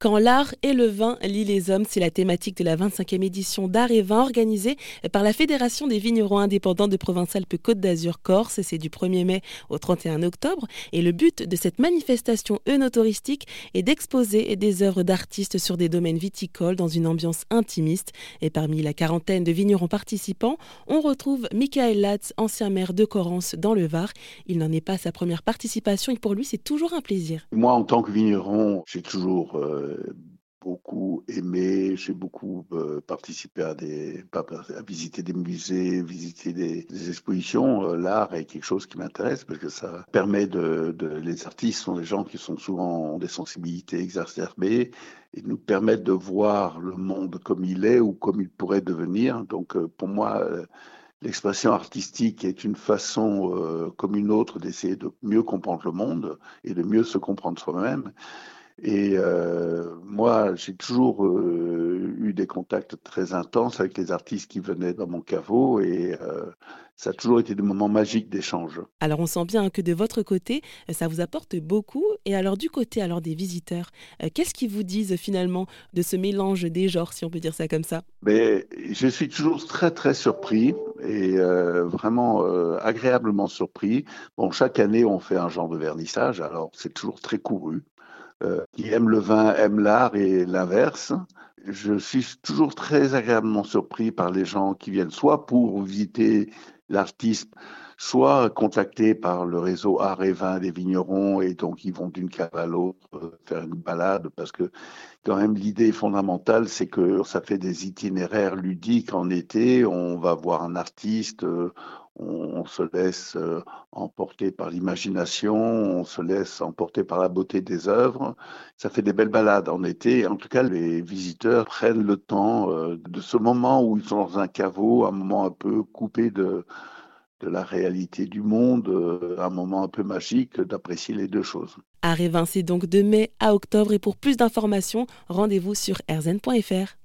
Quand l'art et le vin lient les hommes, c'est la thématique de la 25e édition d'Art et Vin organisée par la Fédération des vignerons indépendants de Provence-Alpes-Côte d'Azur Corse. C'est du 1er mai au 31 octobre. Et le but de cette manifestation œnotouristique est d'exposer des œuvres d'artistes sur des domaines viticoles dans une ambiance intimiste. Et parmi la quarantaine de vignerons participants, on retrouve Michael Latz, ancien maire de Corrence dans le Var. Il n'en est pas sa première participation et pour lui, c'est toujours un plaisir. Moi, en tant que vigneron, j'ai toujours euh, beaucoup aimé, j'ai beaucoup euh, participé à des, à visiter des musées, visiter des, expositions. Euh, l'art est quelque chose qui m'intéresse parce que ça permet de, les artistes sont des gens qui sont souvent des sensibilités exacerbées et nous permettent de voir le monde comme il est ou comme il pourrait devenir. Donc, pour moi, L'expression artistique est une façon comme une autre d'essayer de mieux comprendre le monde et de mieux se comprendre soi-même. Et euh, moi, j'ai toujours euh, eu des contacts très intenses avec les artistes qui venaient dans mon caveau et euh, ça a toujours été des moments magiques d'échange. Alors on sent bien que de votre côté, ça vous apporte beaucoup. Et alors du côté alors des visiteurs, qu'est-ce qu'ils vous disent finalement de ce mélange des genres, si on peut dire ça comme ça? Mais je suis toujours très très surpris et vraiment agréablement surpris. Bon, chaque année on fait un genre de vernissage, alors c'est toujours très couru. Euh, qui aiment le vin aiment l'art et l'inverse. Je suis toujours très agréablement surpris par les gens qui viennent soit pour visiter l'artiste, soit contactés par le réseau Art et Vin des vignerons et donc ils vont d'une cave à l'autre euh, faire une balade parce que quand même l'idée fondamentale c'est que ça fait des itinéraires ludiques en été, on va voir un artiste, on, se laisse euh, emporter par l'imagination, on se laisse emporter par la beauté des œuvres. Ça fait des belles balades en été. En tout cas, les visiteurs prennent le temps euh, de ce moment où ils sont dans un caveau, un moment un peu coupé de, de la réalité du monde, euh, un moment un peu magique d'apprécier les deux choses. À Révin, c'est donc de mai à octobre et pour plus d'informations, rendez-vous sur rzn.fr.